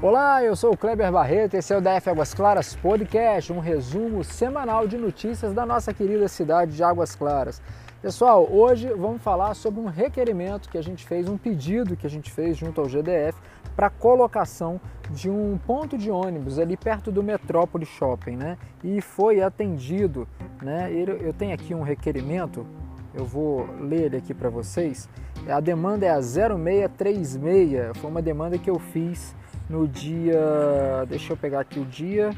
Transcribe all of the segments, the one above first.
Olá, eu sou o Kleber Barreto, esse é o DF Águas Claras Podcast, um resumo semanal de notícias da nossa querida cidade de Águas Claras. Pessoal, hoje vamos falar sobre um requerimento que a gente fez, um pedido que a gente fez junto ao GDF para colocação de um ponto de ônibus ali perto do Metrópole Shopping, né? E foi atendido, né? Eu tenho aqui um requerimento, eu vou ler ele aqui para vocês. A demanda é a 0636, foi uma demanda que eu fiz no dia. Deixa eu pegar aqui o dia.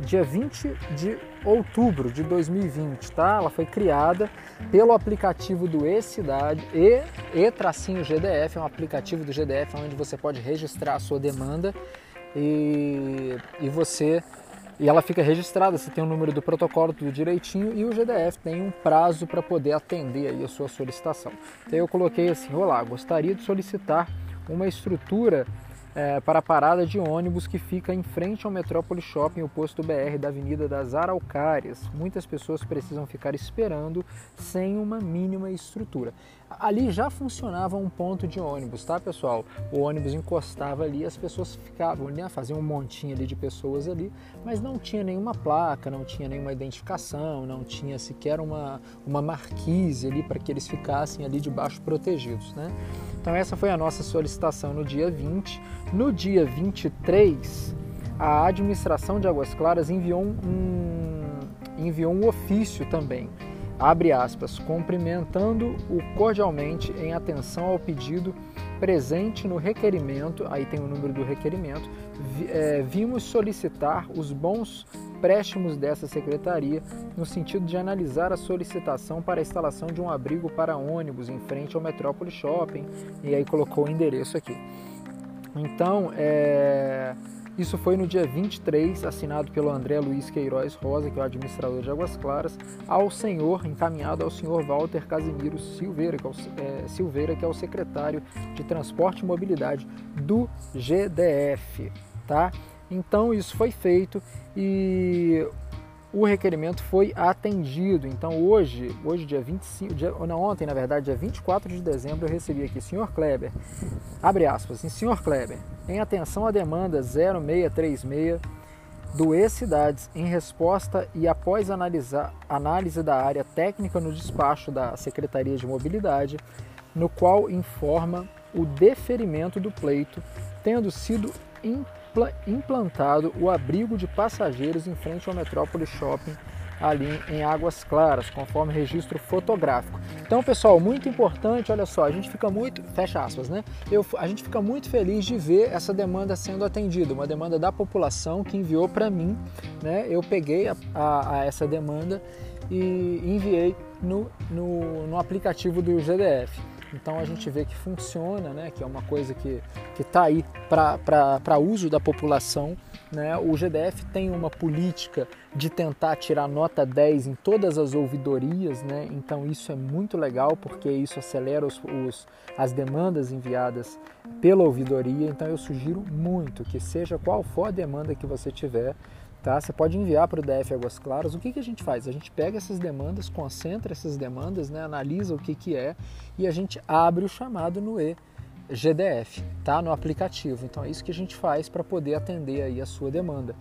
Dia 20 de outubro de 2020, tá? Ela foi criada pelo aplicativo do E-Cidade e, e tracinho GDF, é um aplicativo do GDF onde você pode registrar a sua demanda e, e você e ela fica registrada, você tem o número do protocolo tudo direitinho e o GDF tem um prazo para poder atender aí a sua solicitação. Então eu coloquei assim, olá, gostaria de solicitar uma estrutura é, para a parada de ônibus que fica em frente ao Metrópole Shopping, o posto BR da Avenida das Araucárias. Muitas pessoas precisam ficar esperando sem uma mínima estrutura. Ali já funcionava um ponto de ônibus, tá pessoal? O ônibus encostava ali, as pessoas ficavam, né, faziam um montinho ali de pessoas ali, mas não tinha nenhuma placa, não tinha nenhuma identificação, não tinha sequer uma, uma marquise ali para que eles ficassem ali debaixo protegidos, né? Então essa foi a nossa solicitação no dia 20. No dia 23, a administração de Águas Claras enviou um, enviou um ofício também, abre aspas, cumprimentando-o cordialmente em atenção ao pedido presente no requerimento, aí tem o número do requerimento, é, vimos solicitar os bons préstimos dessa secretaria no sentido de analisar a solicitação para a instalação de um abrigo para ônibus em frente ao Metrópole Shopping, e aí colocou o endereço aqui. Então, é, isso foi no dia 23, assinado pelo André Luiz Queiroz Rosa, que é o administrador de Águas Claras, ao senhor, encaminhado ao senhor Walter Casimiro Silveira, que é, o, é, Silveira, que é o secretário de Transporte e Mobilidade do GDF. Tá? Então isso foi feito e o requerimento foi atendido. Então hoje, hoje dia 25, dia, não, ontem na verdade, dia 24 de dezembro, eu recebi aqui, senhor Kleber, abre aspas, em senhor Kleber, em atenção à demanda 0636 do E-Cidades, em resposta e após analisar, análise da área técnica no despacho da Secretaria de Mobilidade, no qual informa o deferimento do pleito, tendo sido implantado o abrigo de passageiros em frente ao Metrópole Shopping ali em Águas Claras, conforme registro fotográfico. Então, pessoal, muito importante, olha só, a gente fica muito, fecha aspas, né? Eu, a gente fica muito feliz de ver essa demanda sendo atendida, uma demanda da população que enviou para mim, né? Eu peguei a, a, a, essa demanda e enviei no, no, no aplicativo do GDF. Então a gente vê que funciona, né, que é uma coisa que está aí para uso da população. Né? O GDF tem uma política de tentar tirar nota 10 em todas as ouvidorias, né? então isso é muito legal porque isso acelera os, os, as demandas enviadas pela ouvidoria. Então eu sugiro muito que, seja qual for a demanda que você tiver, Tá? Você pode enviar para o DF Águas Claras. O que, que a gente faz? A gente pega essas demandas, concentra essas demandas, né? analisa o que, que é e a gente abre o chamado no e-GDF, tá? no aplicativo. Então é isso que a gente faz para poder atender aí a sua demanda.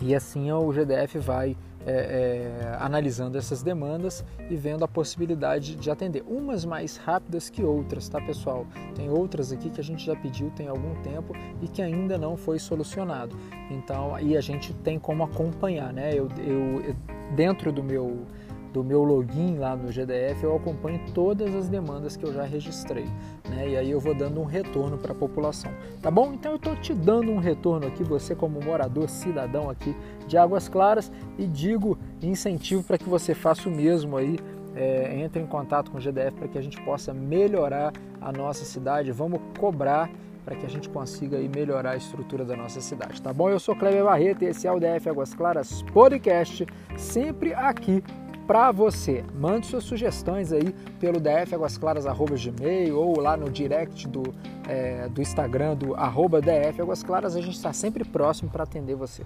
E assim o GDF vai é, é, analisando essas demandas e vendo a possibilidade de atender. Umas mais rápidas que outras, tá pessoal? Tem outras aqui que a gente já pediu tem algum tempo e que ainda não foi solucionado. Então, aí a gente tem como acompanhar, né? Eu, eu dentro do meu do meu login lá no GDF, eu acompanho todas as demandas que eu já registrei, né? E aí eu vou dando um retorno para a população, tá bom? Então eu estou te dando um retorno aqui, você como morador, cidadão aqui de Águas Claras, e digo incentivo para que você faça o mesmo aí. É, entre em contato com o GDF para que a gente possa melhorar a nossa cidade. Vamos cobrar para que a gente consiga aí melhorar a estrutura da nossa cidade, tá bom? Eu sou Cleber Barreto e esse é o DF Águas Claras Podcast, sempre aqui para você. Mande suas sugestões aí pelo dfaguasclaras.gmail ou lá no direct do, é, do Instagram do arroba dfaguasclaras. A gente está sempre próximo para atender você.